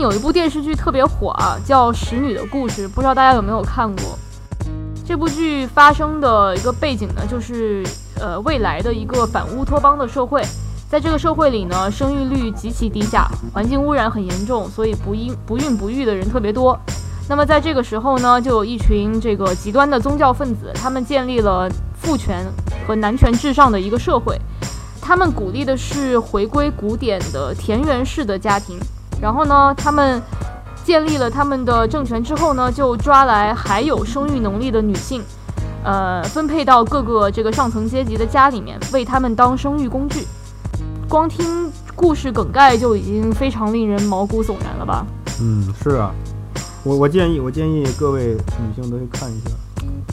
有一部电视剧特别火啊，叫《使女的故事》，不知道大家有没有看过？这部剧发生的一个背景呢，就是呃未来的一个反乌托邦的社会，在这个社会里呢，生育率极其低下，环境污染很严重，所以不孕不孕不育的人特别多。那么在这个时候呢，就有一群这个极端的宗教分子，他们建立了父权和男权至上的一个社会，他们鼓励的是回归古典的田园式的家庭，然后呢，他们。建立了他们的政权之后呢，就抓来还有生育能力的女性，呃，分配到各个这个上层阶级的家里面，为他们当生育工具。光听故事梗概就已经非常令人毛骨悚然了吧？嗯，是啊，我我建议我建议各位女性都去看一下。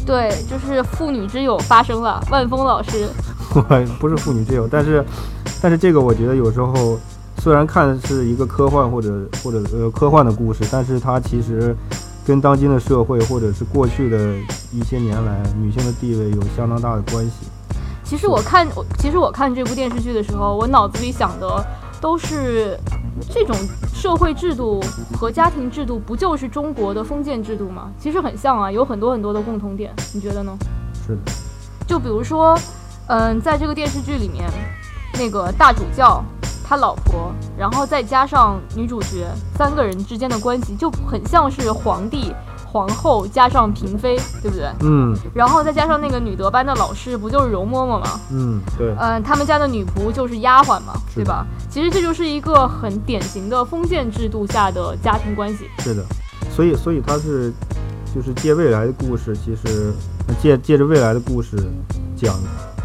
对，就是妇女之友发生了，万峰老师。我不是妇女之友，但是但是这个我觉得有时候。虽然看是一个科幻或者或者呃科幻的故事，但是它其实跟当今的社会或者是过去的一些年来女性的地位有相当大的关系。其实我看，其实我看这部电视剧的时候，我脑子里想的都是这种社会制度和家庭制度，不就是中国的封建制度吗？其实很像啊，有很多很多的共同点，你觉得呢？是的。就比如说，嗯，在这个电视剧里面，那个大主教。他老婆，然后再加上女主角三个人之间的关系，就很像是皇帝、皇后加上嫔妃，对不对？嗯。然后再加上那个女德班的老师，不就是容嬷嬷吗？嗯，对。嗯，他们家的女仆就是丫鬟嘛，对吧？其实这就是一个很典型的封建制度下的家庭关系。是的，所以，所以他是就是借未来的故事，其实借借着未来的故事讲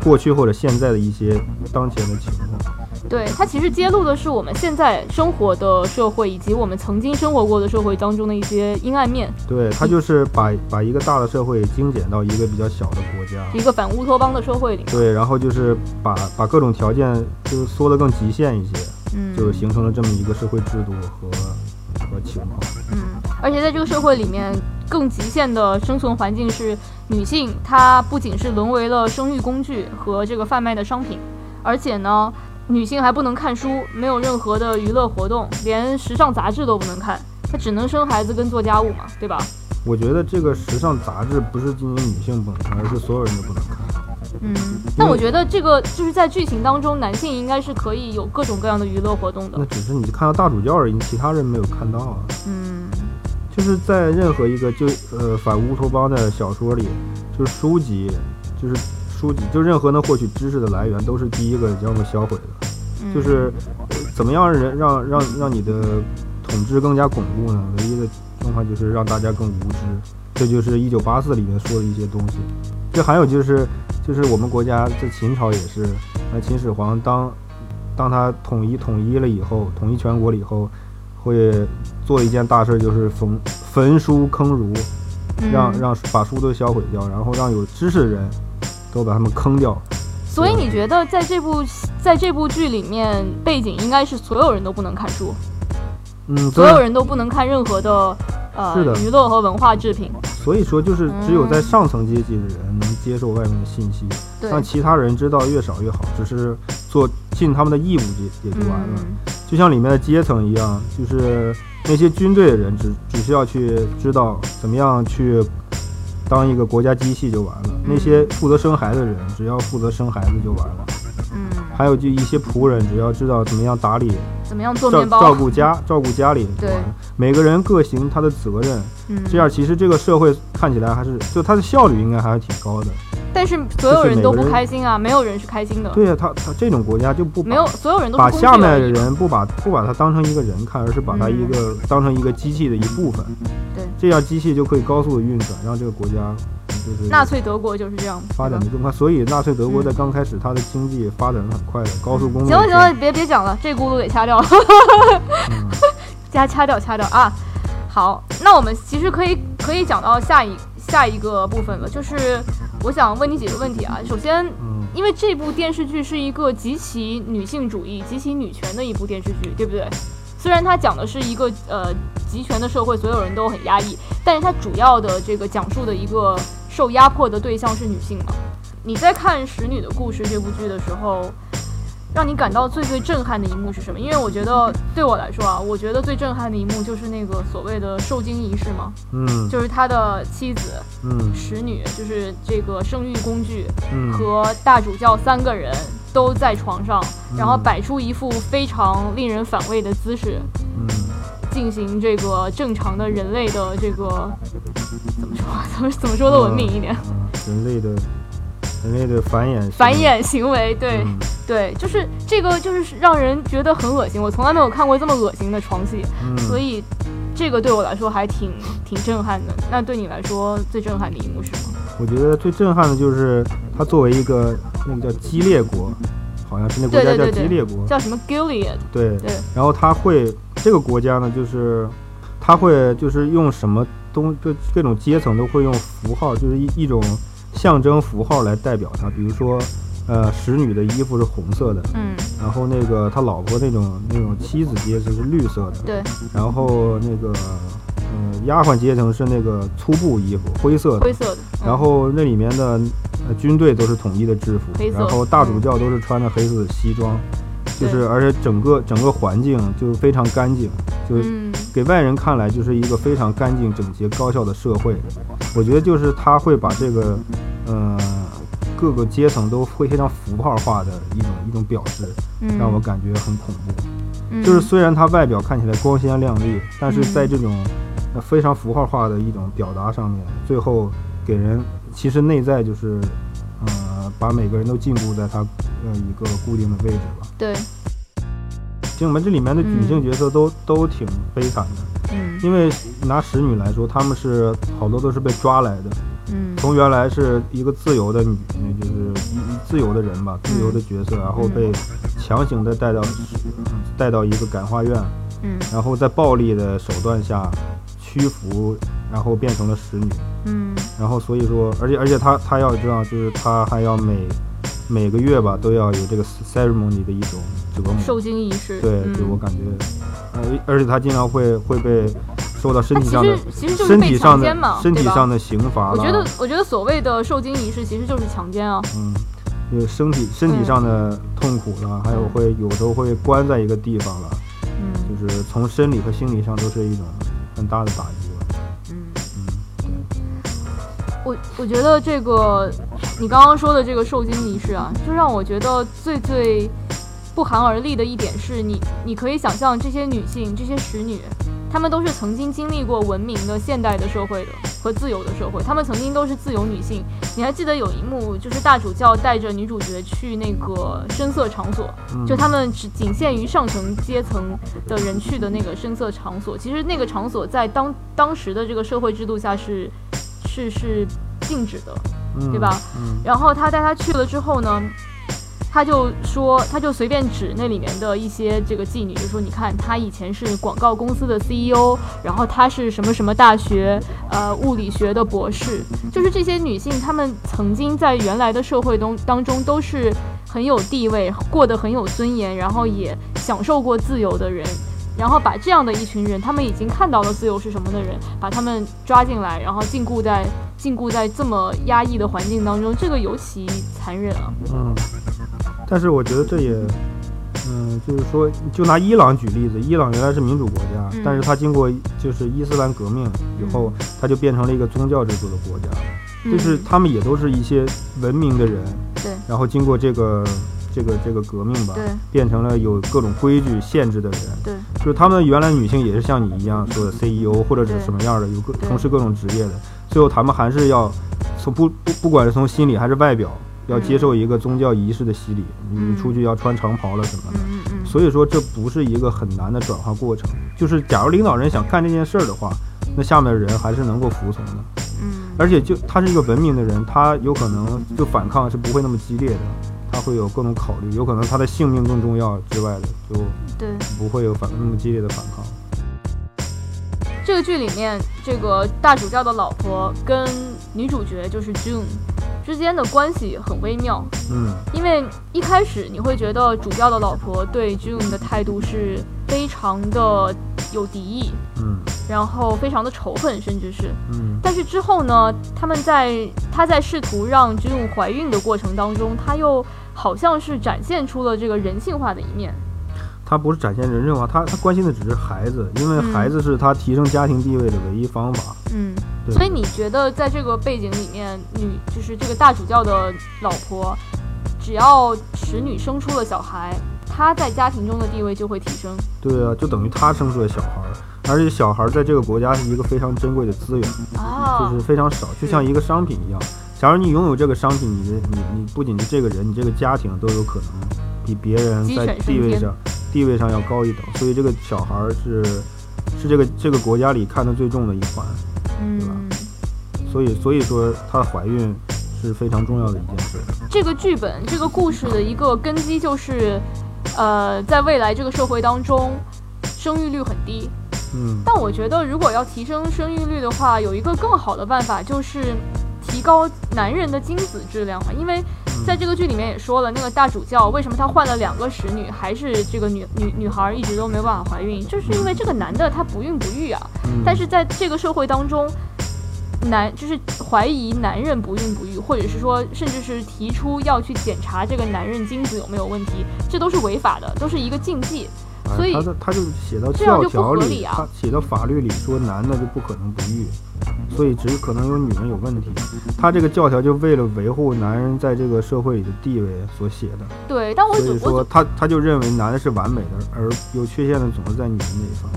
过去或者现在的一些当前的情况。对它其实揭露的是我们现在生活的社会，以及我们曾经生活过的社会当中的一些阴暗面。对，它就是把把一个大的社会精简到一个比较小的国家，一个反乌托邦的社会里。对，然后就是把把各种条件就是缩得更极限一些，嗯，就形成了这么一个社会制度和和情况。嗯，而且在这个社会里面，更极限的生存环境是女性，她不仅是沦为了生育工具和这个贩卖的商品，而且呢。女性还不能看书，没有任何的娱乐活动，连时尚杂志都不能看，她只能生孩子跟做家务嘛，对吧？我觉得这个时尚杂志不是仅仅女性不能看，而是所有人都不能看。嗯，那我觉得这个就是在剧情当中，男性应该是可以有各种各样的娱乐活动的。那只是你看到大主教而已，其他人没有看到啊。嗯，就是在任何一个就呃反乌托邦的小说里，就是书籍，就是。书籍就任何能获取知识的来源都是第一个将会销毁的，就是怎么样人让让让你的统治更加巩固呢？唯一的方法就是让大家更无知，这就是一九八四里面说的一些东西。这还有就是就是我们国家在秦朝也是，那秦始皇当当他统一统一了以后，统一全国了以后，会做一件大事，就是焚焚书坑儒，让让把书都销毁掉，然后让有知识的人。都把他们坑掉，所以你觉得在这部在这部剧里面，背景应该是所有人都不能看书，嗯，所有人都不能看任何的呃娱乐和文化制品。所以说，就是只有在上层阶级的人能接受外面的信息，让其他人知道越少越好，只是做尽他们的义务也也就完了。就像里面的阶层一样，就是那些军队的人只只需要去知道怎么样去。当一个国家机器就完了，那些负责生孩子的人只要负责生孩子就完了。嗯，还有就一些仆人，只要知道怎么样打理，怎么样做面包，照顾家，照顾家里。对，每个人各行他的责任。嗯，这样其实这个社会看起来还是，就它的效率应该还是挺高的。但是所有人都不开心啊，没有人是开心的。对呀，他他这种国家就不没有所有人都把下面的人不把不把他当成一个人看，而是把他一个当成一个机器的一部分。对，这样机器就可以高速的运转，让这个国家就是纳粹德国就是这样发展的更快。所以纳粹德国在刚开始，它的经济发展的很快的，高速公路。行了行了，别别讲了，这轱辘给掐掉了，加掐掉掐掉啊！好，那我们其实可以可以讲到下一下一个部分了，就是。我想问你几个问题啊。首先，因为这部电视剧是一个极其女性主义、极其女权的一部电视剧，对不对？虽然它讲的是一个呃集权的社会，所有人都很压抑，但是它主要的这个讲述的一个受压迫的对象是女性嘛？你在看《使女的故事》这部剧的时候，让你感到最最震撼的一幕是什么？因为我觉得对我来说啊，我觉得最震撼的一幕就是那个所谓的受精仪式嘛，嗯，就是他的妻子，嗯，使女，就是这个生育工具，嗯，和大主教三个人都在床上，然后摆出一副非常令人反胃的姿势，嗯，进行这个正常的人类的这个怎么说？怎么怎么说的文明一点？人类的。人类的繁衍繁衍行为，对对，就是这个，就是让人觉得很恶心。我从来没有看过这么恶心的床戏，所以这个对我来说还挺挺震撼的。那对你来说最震撼的一幕是什么？我觉得最震撼的就是它作为一个那个叫激烈国，好像是那国家叫激烈国，叫什么 Gilead？对对。然后他会这个国家呢，就是他会就是用什么东就各种阶层都会用符号，就是一一种。象征符号来代表它，比如说，呃，使女的衣服是红色的，嗯，然后那个他老婆那种那种妻子阶层是绿色的，对，然后那个，呃，丫鬟阶层是那个粗布衣服，灰色的，灰色的，然后那里面的军队都是统一的制服，然后大主教都是穿着黑色的西装，就是而且整个整个环境就非常干净，就给外人看来就是一个非常干净、整洁、高效的社会。我觉得就是他会把这个。呃，各个阶层都会非常符号化的一种一种表示，让我感觉很恐怖。就是虽然它外表看起来光鲜亮丽，但是在这种非常符号化的一种表达上面，最后给人其实内在就是呃，把每个人都禁锢在他呃一个固定的位置吧。对。其实我们这里面的女性角色都都挺悲惨的，嗯，因为拿使女来说，她们是好多都是被抓来的。嗯，从原来是一个自由的女，就是一自由的人吧，自由的角色，然后被强行的带到带到一个感化院，嗯，然后在暴力的手段下屈服，然后变成了使女，嗯，然后所以说，而且而且她她要知道，就是她还要每每个月吧都要有这个 ceremony 的一种折磨，受精仪式，对，对我感觉，而而且她经常会会被。受到身体上的，其实就是身体上的身体上的刑罚。我觉得，我觉得所谓的受精仪式其实就是强奸啊。嗯，有身体身体上的痛苦了，还有会有时候会关在一个地方了。嗯，就是从生理和心理上都是一种很大的打击吧。嗯。我我觉得这个你刚刚说的这个受精仪式啊，就让我觉得最最不寒而栗的一点是你，你可以想象这些女性，这些使女。她们都是曾经经历过文明的现代的社会的和自由的社会，他们曾经都是自由女性。你还记得有一幕，就是大主教带着女主角去那个声色场所，就他们只仅限于上层阶层的人去的那个声色场所。其实那个场所在当当时的这个社会制度下是是是禁止的，对吧？然后他带她去了之后呢？他就说，他就随便指那里面的一些这个妓女，就说你看，她以前是广告公司的 CEO，然后她是什么什么大学呃物理学的博士，就是这些女性，她们曾经在原来的社会中当中都是很有地位，过得很有尊严，然后也享受过自由的人，然后把这样的一群人，他们已经看到了自由是什么的人，把他们抓进来，然后禁锢在禁锢在这么压抑的环境当中，这个尤其残忍啊。嗯。但是我觉得这也，嗯，就是说，就拿伊朗举例子，伊朗原来是民主国家，但是它经过就是伊斯兰革命以后，它就变成了一个宗教制度的国家，就是他们也都是一些文明的人，对，然后经过这个这个这个革命吧，对，变成了有各种规矩限制的人，对，就是他们原来女性也是像你一样说的 CEO 或者是什么样的，有各从事各种职业的，最后他们还是要从不不不管是从心理还是外表。要接受一个宗教仪式的洗礼，你出去要穿长袍了什么的，所以说这不是一个很难的转化过程。就是假如领导人想干这件事儿的话，那下面的人还是能够服从的。嗯，而且就他是一个文明的人，他有可能就反抗是不会那么激烈的，他会有各种考虑，有可能他的性命更重要之外的，就对不会有反那么激烈的反抗。这个剧里面，这个大主教的老婆跟女主角就是 June。之间的关系很微妙。嗯，因为一开始你会觉得主教的老婆对 June 的态度是非常的有敌意，嗯然后非常的仇恨，甚至是。嗯但是之后呢，他们在他在试图让 June 怀孕的过程当中，他又好像是展现出了这个人性化的一面。他不是展现人性化，他他关心的只是孩子，因为嗯孩子是他提升家庭地位的唯一方法。嗯，对所以你觉得在这个背景里面，女就是这个大主教的老婆，只要使女生出了小孩，她在家庭中的地位就会提升。对啊，就等于她生出了小孩儿，而且小孩儿在这个国家是一个非常珍贵的资源，啊就是非常少，就像一个商品一样。假如你拥有这个商品，你的你你不仅是这个人，你这个家庭都有可能比别人在地位上地位上要高一等。所以这个小孩儿是是这个这个国家里看得最重的一环。嗯，所以所以说她怀孕是非常重要的一件事。这个剧本这个故事的一个根基就是，呃，在未来这个社会当中，生育率很低。嗯但我觉得，如果要提升生育率的话，有一个更好的办法，就是提高男人的精子质量嘛。因为在这个剧里面也说了，那个大主教为什么他换了两个使女，还是这个女女女孩一直都没有办法怀孕，就是因为这个男的他不孕不育啊。嗯，但是在这个社会当中，男就是怀疑男人不孕不育，或者是说，甚至是提出要去检查这个男人精子有没有问题，这都是违法的，都是一个禁忌。哎所以他他就写到这样就不教条里，合理啊他写到法律里说男的就不可能不育，所以只可能有女人有问题。他这个教条就为了维护男人在这个社会里的地位所写的，对，但我所以说他他就认为男的是完美的，而有缺陷的总是在女人那一方。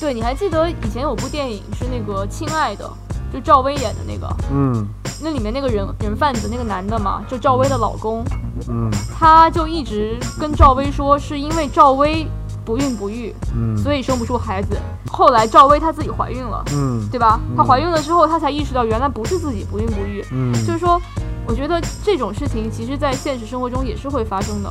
对，你还记得以前有部电影是那个《亲爱的》，就赵薇演的那个，嗯。那里面那个人人贩子那个男的嘛，就赵薇的老公，嗯。他就一直跟赵薇说，是因为赵薇不孕不育，嗯，所以生不出孩子。后来赵薇她自己怀孕了，嗯对吧？她嗯怀孕了之后，她才意识到原来不是自己不孕不育。嗯，就是说，我觉得这种事情其实，在现实生活中也是会发生的，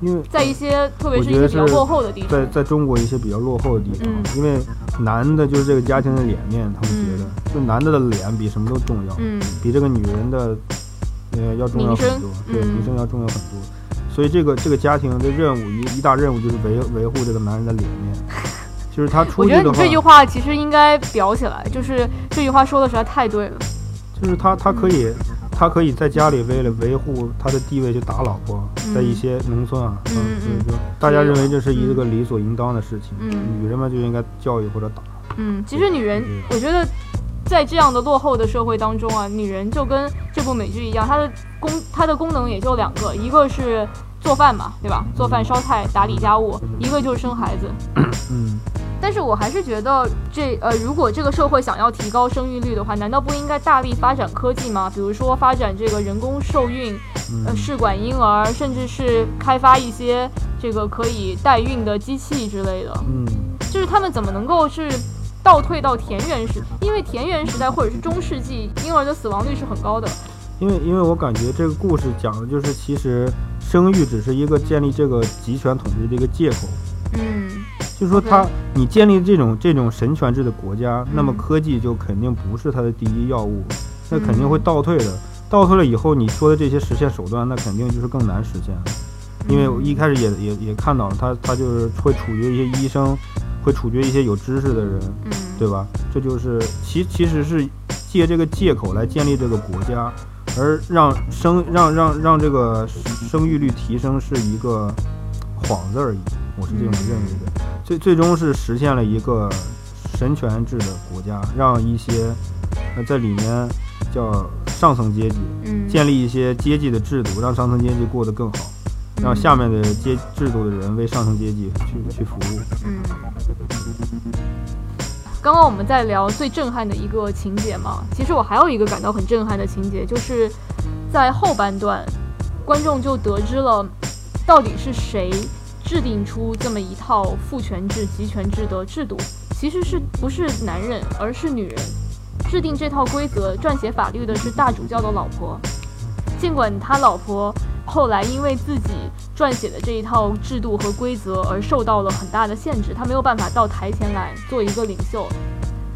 因为在一些特别是一些比较落后的地方。在在中国一些比较落后的地方，嗯因为男的就是这个家庭的脸面，他们觉得、就男的的脸比什么都重要，嗯比这个女人的呃要重要很多，对，嗯名声要重要很多。所以这个这个家庭的任务一一大任务就是维维护这个男人的脸面，就是他出我去的话，觉得你这句话其实应该裱起来，就是这句话说的实在太对了。就是他他可以。他可以在家里为了维护他的地位就打老婆，嗯在一些农村啊，嗯嗯所以就大家认为这是一个理所应当的事情，嗯女人嘛就应该教育或者打。嗯，其实女人嗯，我觉得在这样的落后的社会当中啊，女人就跟这部美剧一样，她的功她的功能也就两个，一个是做饭嘛，对吧？做饭、烧菜、打理家务，一个就是生孩子。嗯但是我还是觉得这呃，如果这个社会想要提高生育率的话，难道不应该大力发展科技吗？比如说发展这个人工受孕，呃，嗯试管婴儿，甚至是开发一些这个可以代孕的机器之类的。嗯就是他们怎么能够是倒退到田园时？因为田园时代或者是中世纪，婴儿的死亡率是很高的。因为因为我感觉这个故事讲的就是，其实生育只是一个建立这个集权统治的一个借口。嗯就是说他，你建立这种这种神权制的国家，那么嗯科技就肯定不是它的第一要务，那嗯肯定会倒退的。倒退了以后，你说的这些实现手段，那肯定就是更难实现了。因为我一开始也也也看到了，他他就是会处于一些医生，会处决一些有知识的人，嗯对吧？这就是其其实是借这个借口来建立这个国家，而让生让让让这个生育率提升是一个幌子而已，我是这么认为的。最最终是实现了一个神权制的国家，让一些呃在里面叫上层阶级嗯建立一些阶级的制度，让上层阶级过得更好，让下面的阶制度的人为上层阶级去去服务。嗯。刚刚我们在聊最震撼的一个情节嘛，其实我还有一个感到很震撼的情节，就是在后半段，观众就得知了到底是谁制定出这么一套父权制、集权制的制度，其实是不是男人，而是女人。制定这套规则、撰写法律的是大主教的老婆，尽管他老婆后来因为自己撰写的这一套制度和规则而受到了很大的限制，他没有办法到台前来做一个领袖。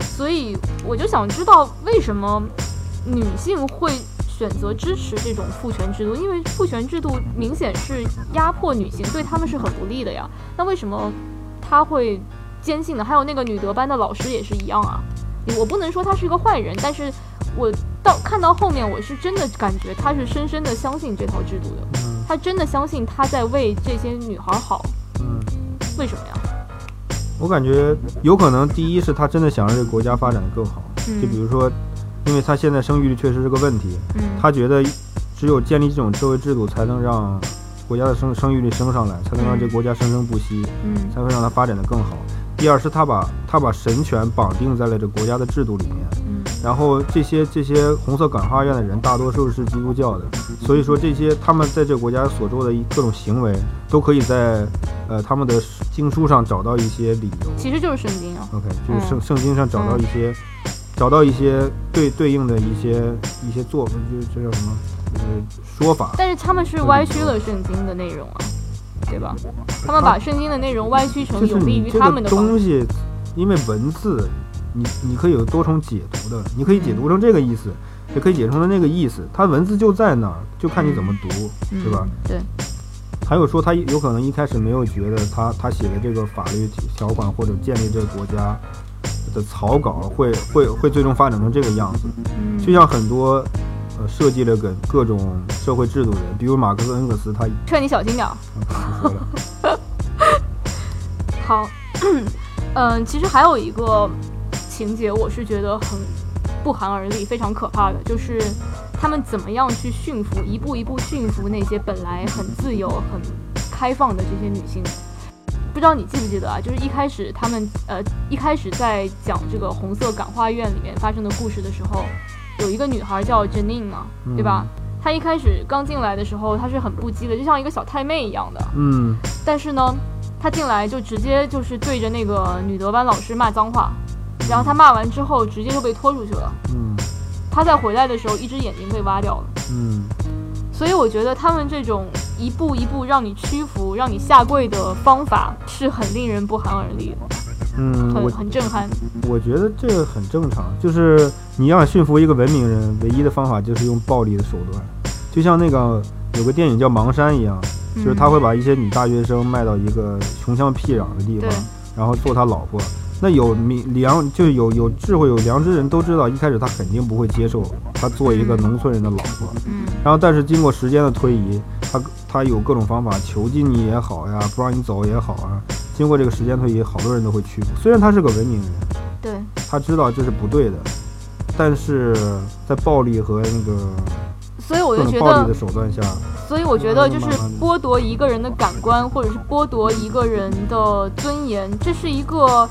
所以我就想知道，为什么女性会选择支持这种父权制度，因为父权制度明显是压迫女性，对他们是很不利的呀。那为什么他会坚信呢？还有那个女德班的老师也是一样啊。我不能说他是一个坏人，但是我到看到后面，我是真的感觉他是深深的相信这套制度的，他真的相信他在为这些女孩好。嗯，为什么呀？我感觉有可能，第一是他真的想让这个国家发展的更好，就比如说，因为他现在生育率确实是个问题，他觉得只有建立这种社会制度，才能让国家的生生育率升上来，才能让这个国家生生不息，嗯，才会让它发展的更好。第二是他把他把神权绑定在了这国家的制度里面，嗯，然后这些这些红色感化院的人大多数是基督教的，所以说这些他们在这个国家所做的一各种行为，都可以在呃他们的经书上找到一些理由，其实就是圣经啊，OK，就是圣圣经上找到一些找到一些对对应的一些一些做，就这叫什么呃说法，但是他们是歪曲了圣经的内容啊。对吧？他们把圣经的内容歪曲成有利于他们的东西，因为文字，你你可以有多重解读的，你可以解读成这个意思，也可以解读成那个意思。它文字就在那儿，就看你怎么读，是吧？对。还有说他有可能一开始没有觉得他他写的这个法律条款或者建立这个国家的草稿会会会最终发展成这个样子，就像很多呃。设计了个各种社会制度的人，比如马克思、恩格斯，他劝你小心点儿。好，嗯，其实还有一个情节，我是觉得很不寒而栗，非常可怕的，就是他们怎么样去驯服，一步一步驯服那些本来很自由、很开放的这些女性。不知道你记不记得啊？就是一开始他们呃，一开始在讲这个红色感化院里面发生的故事的时候。有一个女孩叫 Janine 嘛，对吧？她一开始刚进来的时候，她是很不羁的，就像一个小太妹一样的。嗯。但是呢，她进来就直接就是对着那个女德班老师骂脏话，然后他骂完之后直接就被拖出去了。嗯。他在回来的时候，一只眼睛被挖掉了。嗯。所以我觉得他们这种一步一步让你屈服、让你下跪的方法，是很令人不寒而栗的。嗯，很很震撼。我觉得这个很正常，就是你要驯服一个文明人，唯一的方法就是用暴力的手段。就像那个有个电影叫《盲山》一样，就是他会把一些女大学生卖到一个穷乡僻壤的地方，然后做他老婆。那有明良，就是有有智慧、有良知人都知道，一开始他肯定不会接受他做一个农村人的老婆。嗯。然后，但是经过时间的推移，他他有各种方法囚禁你也好呀，不让你走也好啊。经过这个时间推移，好多人都会屈服。虽然他是个文明人，对，他知道这是不对的，但是在暴力和那个，所以我就觉得暴力的手段下，所以我觉得就是剥夺一个人的感官，或者是剥夺一个人的尊严，这是一个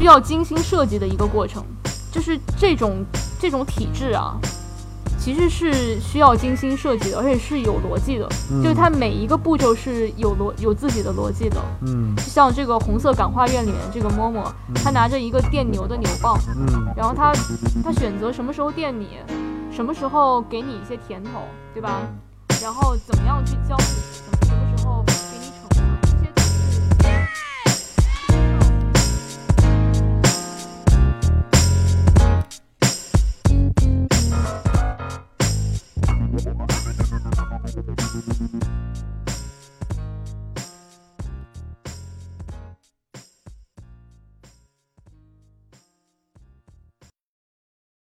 需要精心设计的一个过程。就是这种这种体制啊。其实是需要精心设计的，而且是有逻辑的，就是它每一个步骤是有逻有自己的逻辑的。嗯，就像这个红色感化院里面这个嬷嬷，她拿着一个电牛的牛棒，嗯，然后她她选择什么时候电你，什么时候给你一些甜头，对吧？然后怎么样去教你，